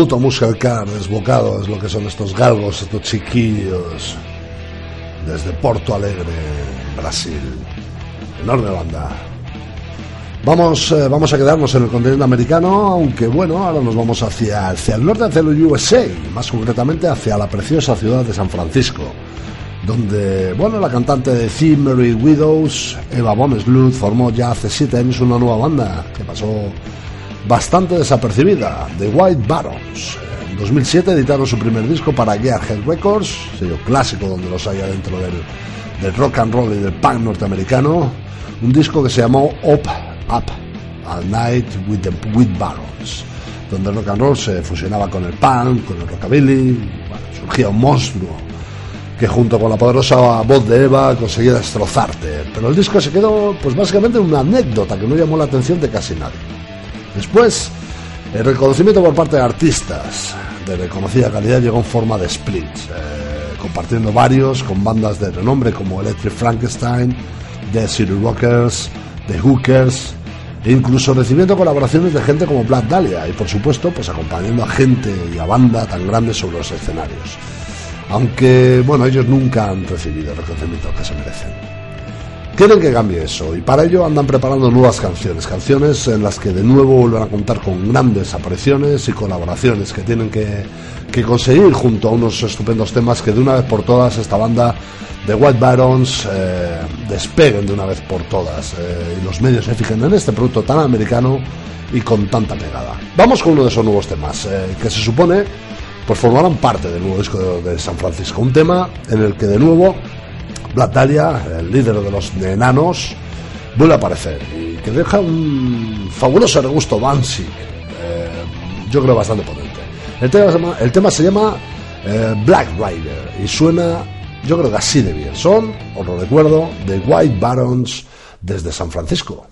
Speaker 1: Puto muscle car desbocado es lo que son estos galgos, estos chiquillos. Desde Porto Alegre, Brasil. Enorme banda. Vamos, eh, vamos a quedarnos en el continente americano, aunque bueno, ahora nos vamos hacia, hacia el norte, hacia el USA, más concretamente hacia la preciosa ciudad de San Francisco, donde, bueno, la cantante de The Mary Widows, Eva Bonesblut, formó ya hace siete años una nueva banda que pasó bastante desapercibida, The White Barons. En 2007 editaron su primer disco para Gearhead Records, sello clásico donde los haya dentro del, del rock and roll y del punk norteamericano, un disco que se llamó Up Up All Night with the with Barons, donde el rock and roll se fusionaba con el punk, con el rockabilly, surgía un monstruo que junto con la poderosa voz de Eva conseguía destrozarte. Pero el disco se quedó, pues básicamente una anécdota que no llamó la atención de casi nadie. Después, el reconocimiento por parte de artistas de reconocida calidad llegó en forma de splits, eh, compartiendo varios con bandas de renombre como Electric Frankenstein, The City Rockers, The Hookers, e incluso recibiendo colaboraciones de gente como Black Dahlia y por supuesto pues acompañando a gente y a banda tan grandes sobre los escenarios. Aunque bueno, ellos nunca han recibido el reconocimiento que se merecen. Quieren que cambie eso y para ello andan preparando nuevas canciones, canciones en las que de nuevo vuelvan a contar con grandes apariciones y colaboraciones que tienen que, que conseguir junto a unos estupendos temas que de una vez por todas esta banda de White Barons eh, despeguen de una vez por todas eh, y los medios se fijen en este producto tan americano y con tanta pegada. Vamos con uno de esos nuevos temas eh, que se supone pues formarán parte del nuevo disco de, de San Francisco, un tema en el que de nuevo Black Dahlia, el líder de los enanos, vuelve a aparecer y que deja un fabuloso regusto Banshee, eh, yo creo bastante potente. El tema se llama, eh, Black Rider y suena, yo creo que así de bien. Son, os lo recuerdo, The White Barons desde San Francisco.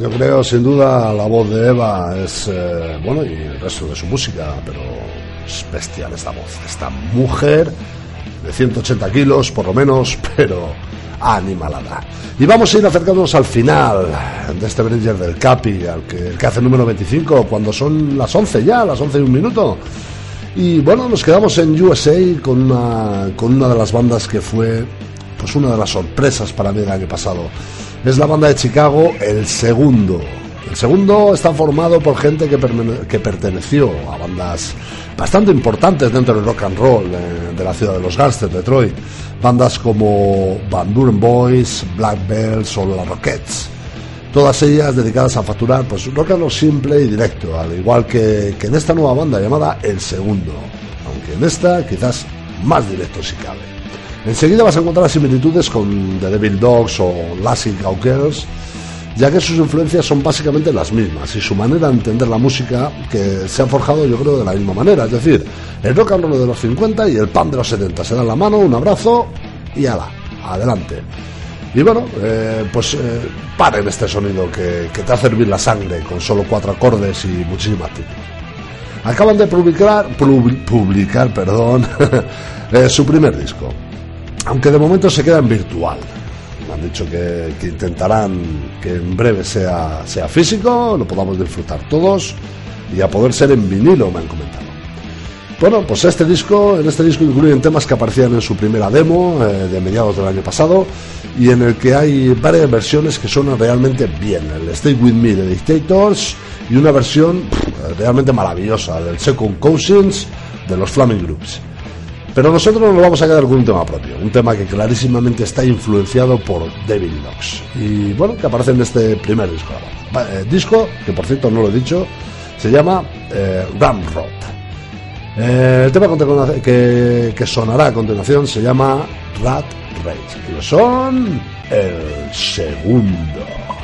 Speaker 1: Yo creo, sin duda, la voz de Eva es, eh, bueno, y el resto de su música, pero es bestial esta voz. Esta mujer de 180 kilos, por lo menos, pero animalada. Y vamos a ir acercándonos al final de este Branger del Capi, al que, el que hace el número 25, cuando son las 11 ya, las 11 y un minuto. Y bueno, nos quedamos en USA con una, con una de las bandas que fue pues una de las sorpresas para mí del año pasado. Es la banda de Chicago, El Segundo. El Segundo está formado por gente que, que perteneció a bandas bastante importantes dentro del rock and roll eh, de la ciudad de los Gangsters, Detroit. Bandas como Van Buren Boys, Black Bells o las Rockets todas ellas dedicadas a facturar pues un rock and roll simple y directo, al igual que, que en esta nueva banda llamada El Segundo, aunque en esta quizás más directo si cabe. Enseguida vas a encontrar similitudes con The Devil Dogs o Lassie Girls, ya que sus influencias son básicamente las mismas y su manera de entender la música que se han forjado yo creo de la misma manera, es decir, el rock and roll de los 50 y el pan de los 70, se dan la mano, un abrazo y ala, adelante. Y bueno, eh, pues eh, paren este sonido que, te hace hervir la sangre con solo cuatro acordes y muchísima actitud. Acaban de publicar, pub- publicar perdón, eh, su primer disco, aunque de momento se queda en virtual. Me han dicho que, intentarán que en breve sea, físico, lo podamos disfrutar todos y a poder ser en vinilo, me han comentado. Bueno, pues este disco, en este disco incluyen temas que aparecían en su primera demo eh, de mediados del año pasado y en el que hay varias versiones que suenan realmente bien. El Stay With Me de Dictators y una versión realmente maravillosa del Second Cousins de los Flaming Groups. Pero nosotros nos vamos a quedar con un tema propio, un tema que clarísimamente está influenciado por David Knox y bueno, que aparece en este primer disco. Eh, disco, que por cierto no lo he dicho, se llama eh, Ramrod. Eh, el tema que, que sonará a continuación se llama Rat Race. Y son el segundo.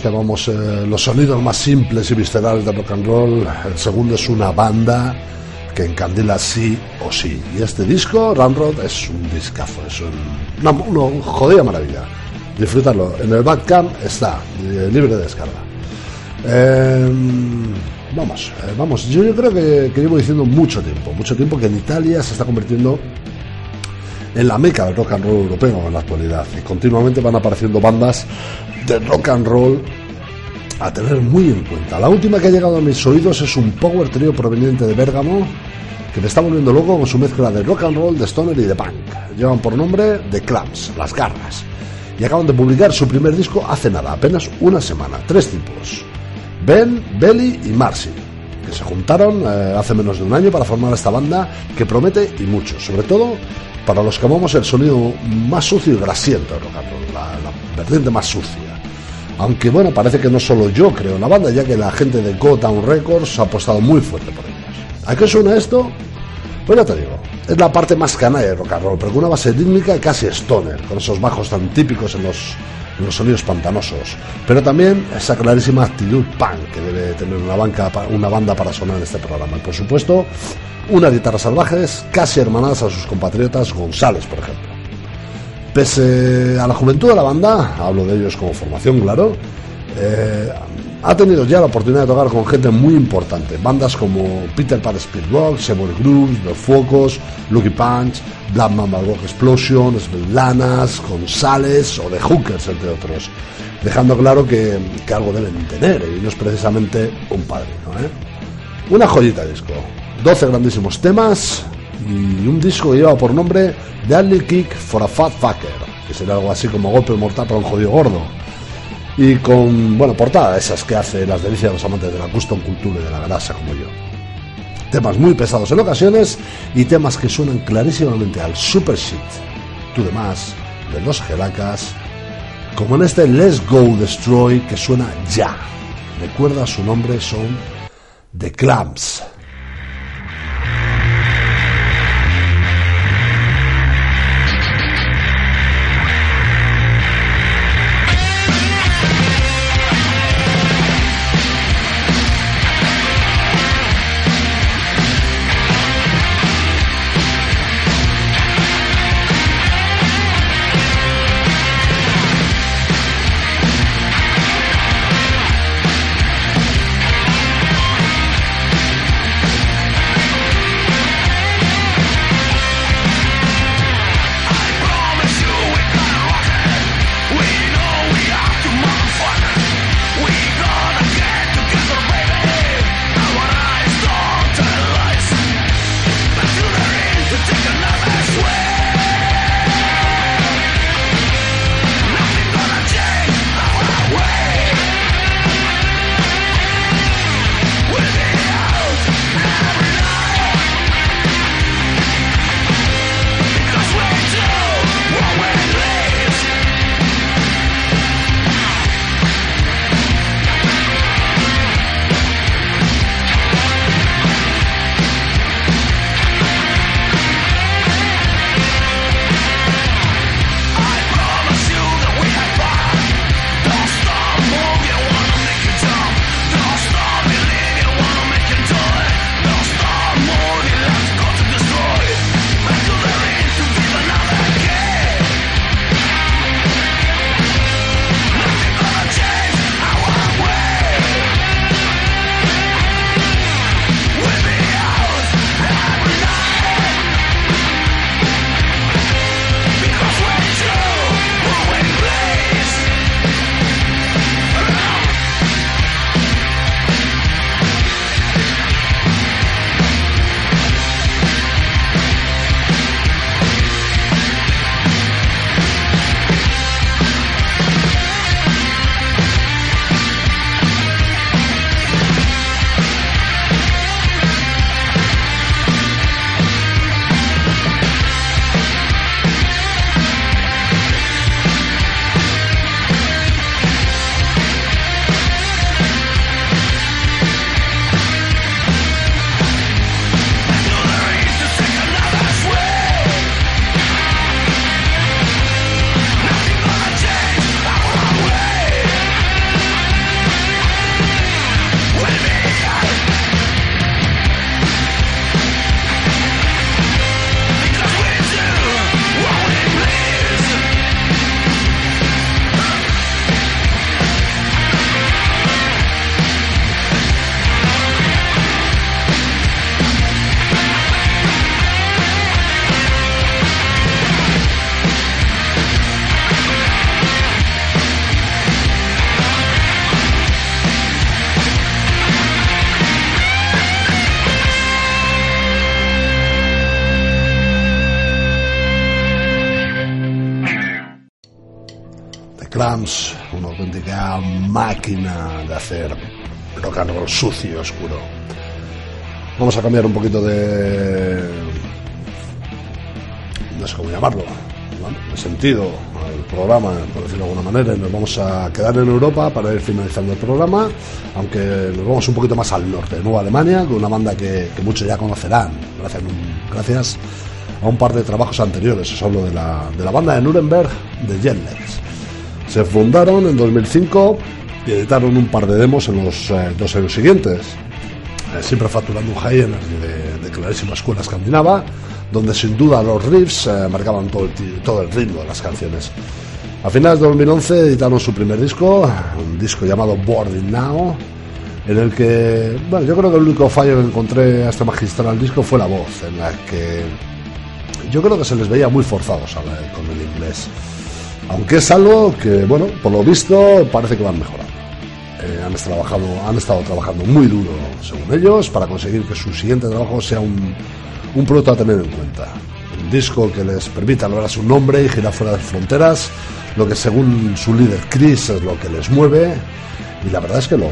Speaker 1: Que amamos eh, los sonidos más simples y viscerales de rock and roll, el segundo es una banda que encandila sí o sí. Y este disco, Ramrod, es un discazo, es un, una, jodida maravilla. Disfrutarlo. En el Bandcamp está, eh, libre de descarga. Eh, vamos, eh, vamos. Yo, yo creo que, que llevo diciendo mucho tiempo, mucho tiempo que en Italia se está convirtiendo en la meca del rock and roll europeo en la actualidad. Y continuamente van apareciendo bandas de rock and roll a tener muy en cuenta. La última que ha llegado a mis oídos es un power trio proveniente de Bérgamo que me está volviendo loco con su mezcla de rock and roll, de stoner y de punk. Llevan por nombre The Clamps, Las Garras. Y acaban de publicar su primer disco hace nada, apenas una semana. Tres tipos. Ben, Belly y Marcy, que se juntaron eh, hace menos de un año para formar esta banda que promete y mucho, sobre todo para los que amamos el sonido más sucio y grasiento rock la, la vertiente más sucia. Aunque bueno, parece que no solo yo creo en la banda, ya que la gente de Gotown Records ha apostado muy fuerte por ellas. ¿A qué suena esto? Pues ya te digo, es la parte más canalla de rock and roll, pero con una base rítmica casi stoner, con esos bajos tan típicos en los, en los sonidos pantanosos. Pero también esa clarísima actitud punk que debe tener una banda para sonar en este programa. Y por supuesto, unas guitarras salvajes casi hermanadas a sus compatriotas González, por ejemplo. Pese a la juventud de la banda, hablo de ellos como formación, claro, eh, ha tenido ya la oportunidad de tocar con gente muy importante. Bandas como Peter Pan Speedrock, Seymour Grooves, Los Focos, Lucky Punch, Black Mamba Rock Explosion, Svelanas, González o The Hookers, entre otros. Dejando claro que, que algo deben tener, y no es precisamente un padrino. ¿eh? Una joyita disco. 12 grandísimos temas y un disco que lleva por nombre Deadly Kick for a Fat Fucker, que será algo así como golpe mortal para un jodido gordo. Y con, bueno, portada esas que hace las delicias de los amantes de la custom culture y de la grasa como yo. Temas muy pesados en ocasiones y temas que suenan clarísimamente al super shit. Tú demás, de los gelacas, como en este Let's Go Destroy que suena ya. Recuerda su nombre son The Clamps. Rock and roll sucio oscuro. Vamos a cambiar un poquito de. no sé cómo llamarlo, bueno, de sentido al programa, por decirlo de alguna manera, y nos vamos a quedar en Europa para ir finalizando el programa, aunque nos vamos un poquito más al norte, de Nueva Alemania, con una banda que, que muchos ya conocerán, gracias, gracias a un par de trabajos anteriores, os hablo de la, de la banda de Nuremberg de Jetlegs. Se fundaron en 2005 y editaron un par de demos en los eh, dos años siguientes, eh, siempre facturando un high energy de, de clarísima escuela escandinava, donde sin duda los riffs eh, marcaban todo el, todo el ritmo de las canciones. A finales de 2011 editaron su primer disco, un disco llamado Boarding Now, en el que, bueno, yo creo que el único fallo que encontré a este magistral disco fue la voz, en la que yo creo que se les veía muy forzados con el inglés. Aunque es algo que, bueno, por lo visto parece que van mejorando. Eh, han, trabajado, han estado trabajando muy duro, según ellos, para conseguir que su siguiente trabajo sea un, un producto a tener en cuenta. Un disco que les permita lograr su nombre y girar fuera de fronteras, lo que según su líder Chris es lo que les mueve. Y la verdad es que lo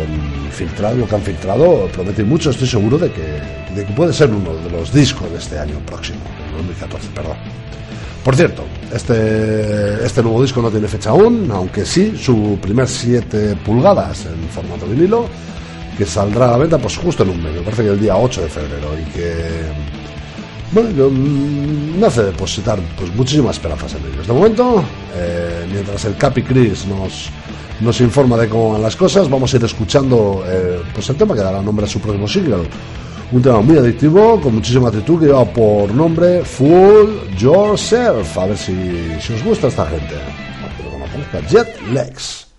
Speaker 1: filtrado, lo que han filtrado promete mucho, estoy seguro de que, de que puede ser uno de los discos de este año próximo, del 2014, perdón. Por cierto, este, este nuevo disco no tiene fecha aún, aunque sí su primer 7 pulgadas en formato vinilo, que saldrá a la venta pues justo en un mes, me parece que el día 8 de febrero, y que bueno, yo, mm, me hace depositar pues muchísimas esperanzas en ellos. De momento, eh, mientras el Capi Chris nos, nos informa de cómo van las cosas, vamos a ir escuchando eh, pues el tema que dará nombre a su próximo single. Un tema muy adictivo, con muchísima actitud, que lleva por nombre Fool Yourself. A ver si, si os gusta esta gente. Jet Legs.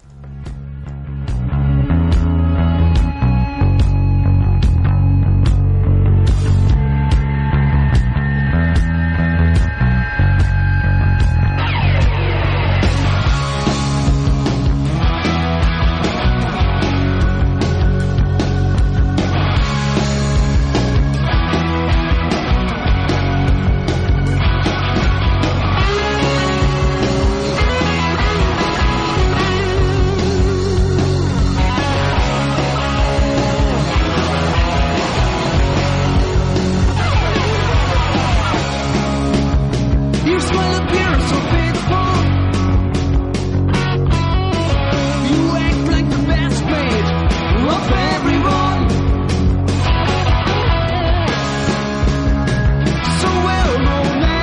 Speaker 1: moment.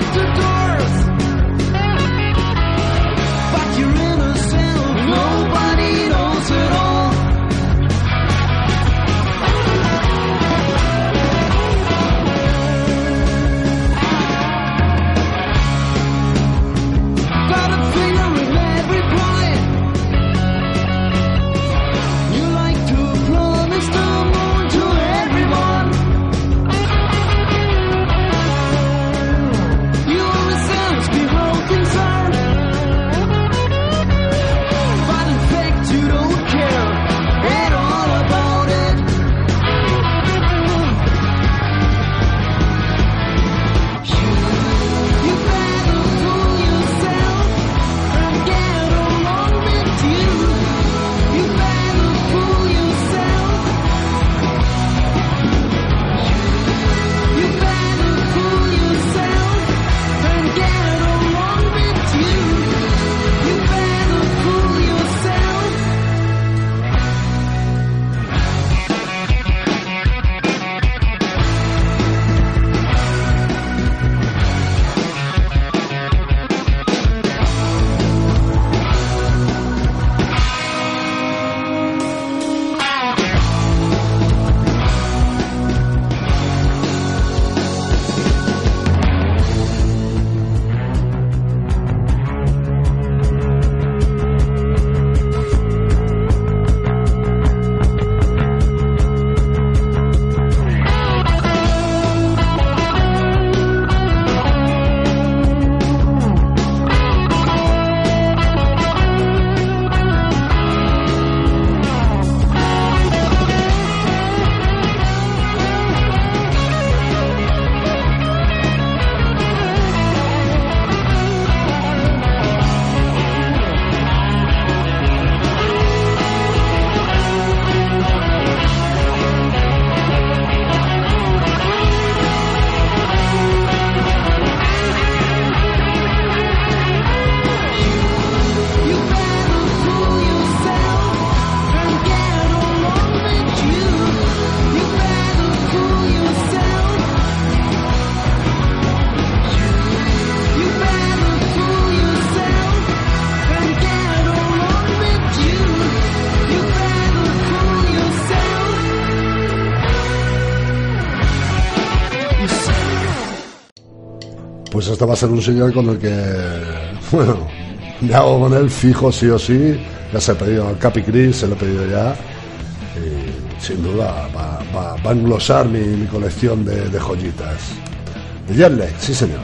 Speaker 1: Este va a ser un señor con el que, bueno, me hago con él fijo sí o sí. Ya se he pedido al Capi Chris, se lo he pedido ya. Y sin duda va, va- a englosar mi, colección de, joyitas. De Jetlag, sí señor.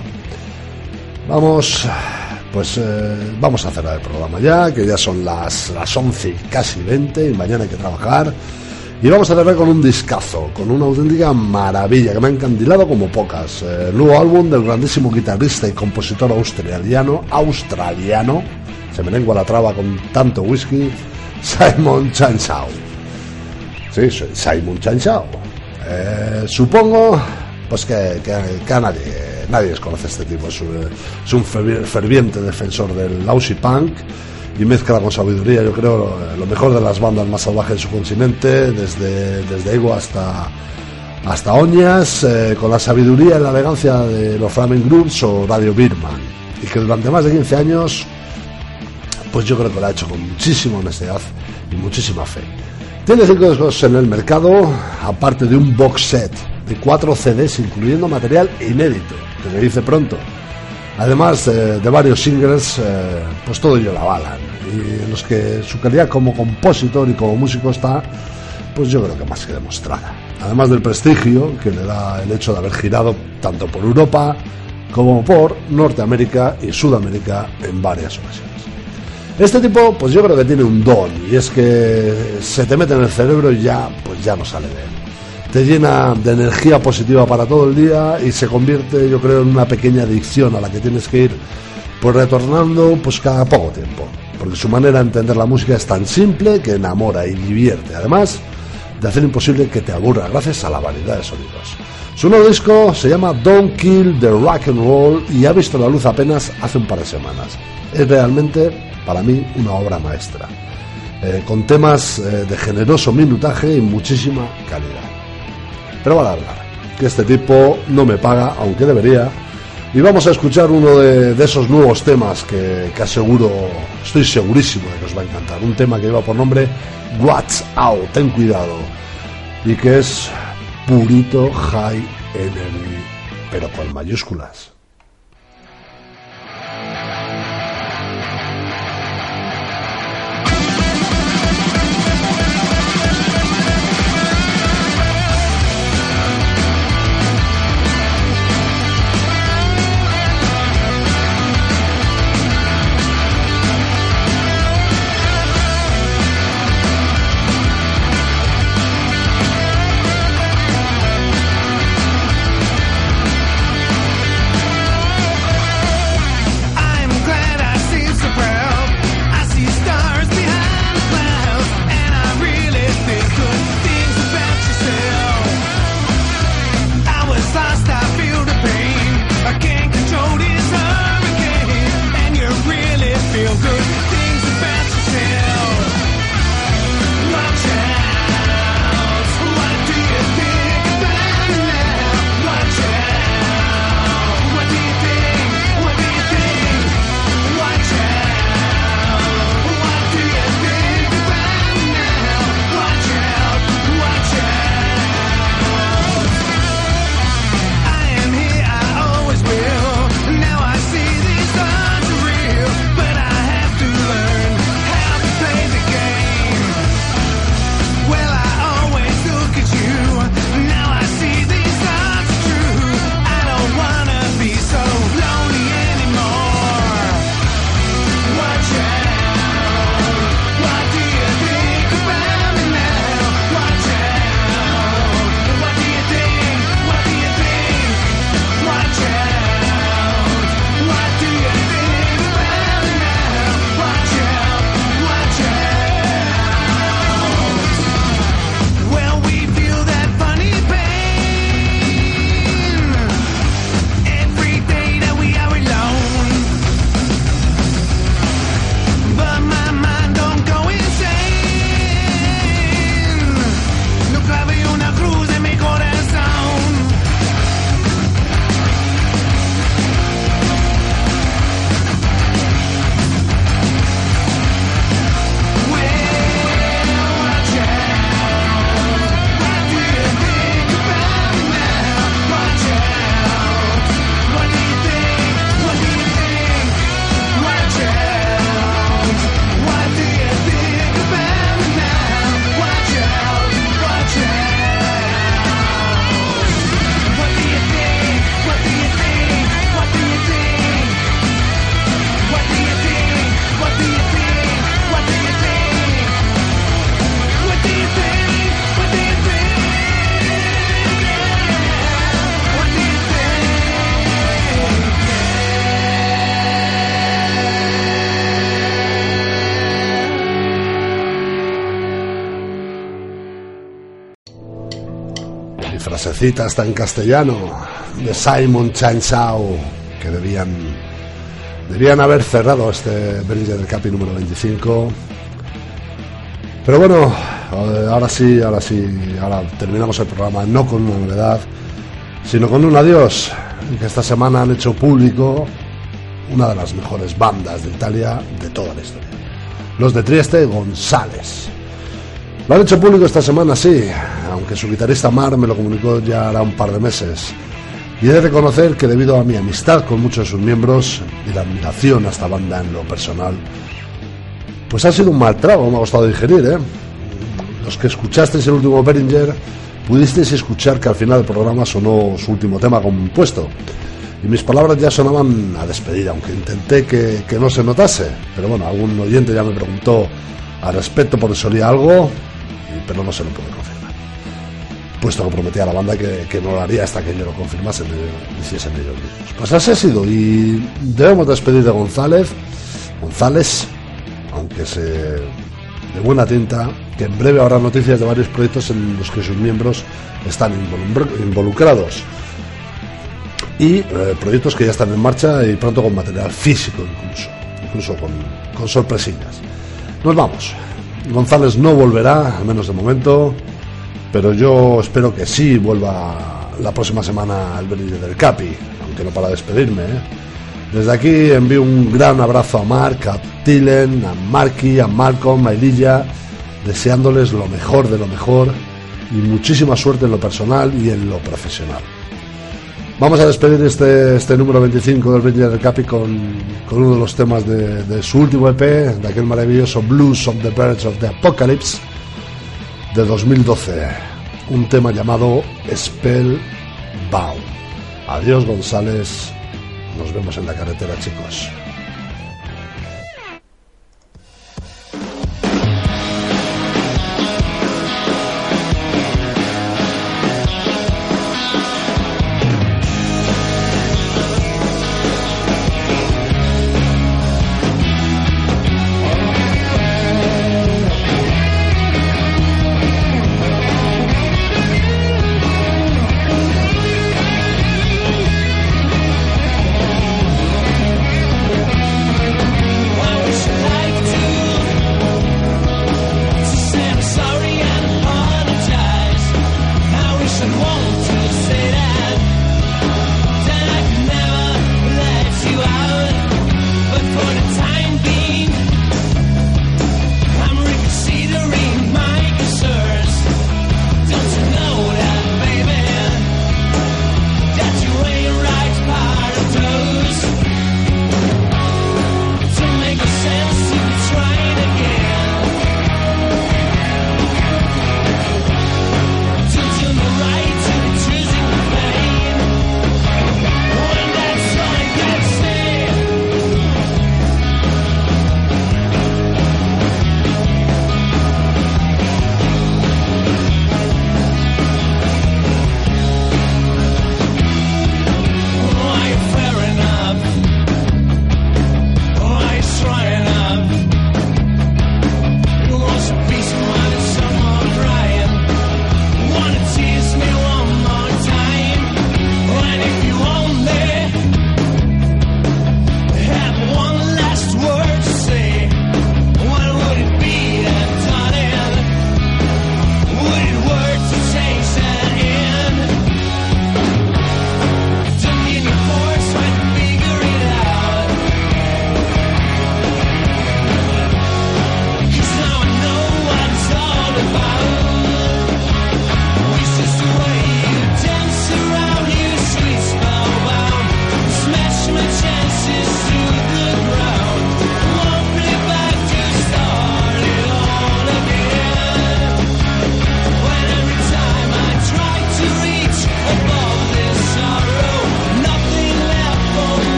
Speaker 1: Vamos, pues eh, vamos a cerrar el programa ya, que ya son las, las 11 y casi 20 y mañana hay que trabajar. Y vamos a cerrar con un discazo, con una auténtica maravilla que me ha encandilado como pocas. Eh, el nuevo álbum del grandísimo guitarrista y compositor australiano, australiano, se me lengua la traba con tanto whisky, Simon Chanchao. Sí, Simon Chanchao. Eh, supongo pues que, que- que a nadie, nadie desconoce este tipo. Es un, es un fervi- ferviente defensor del Aussie Punk y mezcla con sabiduría, yo creo, lo mejor de las bandas más salvajes de su continente, desde, desde Ego hasta, hasta Oñas, eh, con la sabiduría y la elegancia de los Flaming Groups o Radio Birman. Y que durante más de 15 años pues yo creo que lo ha hecho con muchísima honestidad y muchísima fe. Tiene cinco discos en el mercado, aparte de un box set de cuatro CDs, incluyendo material inédito, que se dice pronto. Además eh, de varios singles, eh, pues todo ello la avalan. Y en los que su calidad como compositor y como músico está, pues yo creo que más que demostrada. Además del prestigio que le da el hecho de haber girado tanto por Europa como por Norteamérica y Sudamérica en varias ocasiones. Este tipo, pues yo creo que tiene un don, y es que se te mete en el cerebro y ya, pues ya no sale de él. Te llena de energía positiva para todo el día y se convierte, yo creo, en una pequeña adicción a la que tienes que ir, pues retornando, pues cada poco tiempo. Porque su manera de entender la música es tan simple que enamora y divierte. Además, de hacer imposible que te aburra gracias a la variedad de sonidos. Su nuevo disco se llama Don't Kill the Rock and Roll y ha visto la luz apenas hace un par de semanas. Es realmente, para mí, una obra maestra, eh, con temas eh, de generoso minutaje y muchísima calidad. Pero va a largar, que este tipo no me paga, aunque debería, y vamos a escuchar uno de, de esos nuevos temas que, que aseguro, estoy segurísimo de que os va a encantar. Un tema que lleva por nombre What's Out, ten cuidado, y que es purito high energy, pero con mayúsculas. Frasecita está en castellano de Simon Chainsaw que debían debían haber cerrado este Bellinger del Capi número 25. Pero bueno, eh, ahora sí, ahora sí, ahora terminamos el programa no con una novedad, sino con un adiós, que esta semana han hecho público una de las mejores bandas de Italia de toda la historia. Los de Trieste González. Lo han hecho público esta semana, sí, aunque su guitarrista Mar me lo comunicó ya hará un par de meses. Y he de reconocer que debido a mi amistad con muchos de sus miembros y la admiración a esta banda en lo personal, pues ha sido un mal trago, me ha costado digerir, ¿eh? Los que escuchasteis el último Beringer, pudisteis escuchar que al final del programa sonó su último tema compuesto. Y mis palabras ya sonaban a despedida, aunque intenté que, que no se notase. Pero bueno, algún oyente ya me preguntó al respecto por si olía algo, pero no se lo pude confirmar. Puesto que prometí a la banda que, no lo haría hasta que yo lo confirmase, me hiciesen ellos. Pues así ha sido, y debemos despedir de González, González, aunque se de buena tinta, que en breve habrá noticias de varios proyectos en los que sus miembros están involucr- involucrados y eh, proyectos que ya están en marcha y pronto con material físico incluso, incluso con, con sorpresillas. Nos vamos. González no volverá, al menos de momento, pero yo espero que sí vuelva la próxima semana al venir del Capi, aunque no para despedirme. ¿eh? Desde aquí envío un gran abrazo a Mark, a Tilen, a Marky, a Malcolm, a Elilla, deseándoles lo mejor de lo mejor y muchísima suerte en lo personal y en lo profesional. Vamos a despedir este, este número 25 del del Capi con, con uno de los temas de, de su último EP, de aquel maravilloso Blues of the Birds of the Apocalypse de 2012. Un tema llamado Spellbound. Adiós González, nos vemos en la carretera chicos.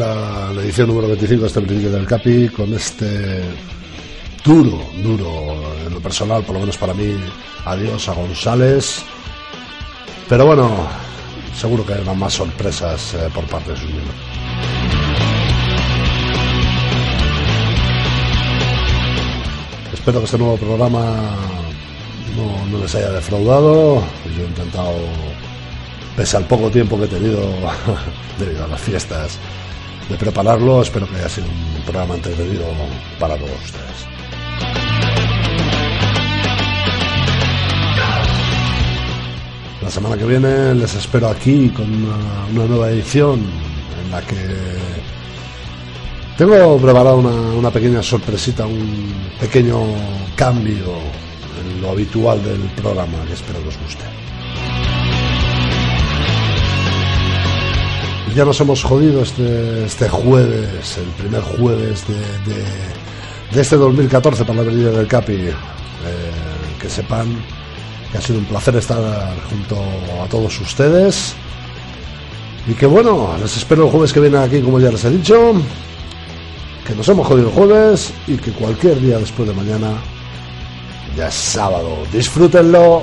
Speaker 1: La, edición número 25 de este Brinque del Capi con este duro, duro, en lo personal, por lo menos para mí, adiós a González. Pero bueno, seguro que habrá más sorpresas eh, por parte de sus miembros. Espero que este nuevo programa no, no les haya defraudado. Yo he intentado, pese al poco tiempo que he tenido debido a las fiestas, de prepararlo. Espero que haya sido un programa entretenido para todos ustedes. La semana que viene les espero aquí con una, nueva edición en la que tengo preparado una, una pequeña sorpresita, un pequeño cambio en lo habitual del programa que espero que os guste. Ya nos hemos jodido este, este jueves, el primer jueves de, de, este 2014 para la Avenida del Capi. Eh, que sepan que ha sido un placer estar junto a todos ustedes. Y que bueno, les espero el jueves que viene aquí, como ya les he dicho. Que nos hemos jodido el jueves y que cualquier día después de mañana ya es sábado. Disfrútenlo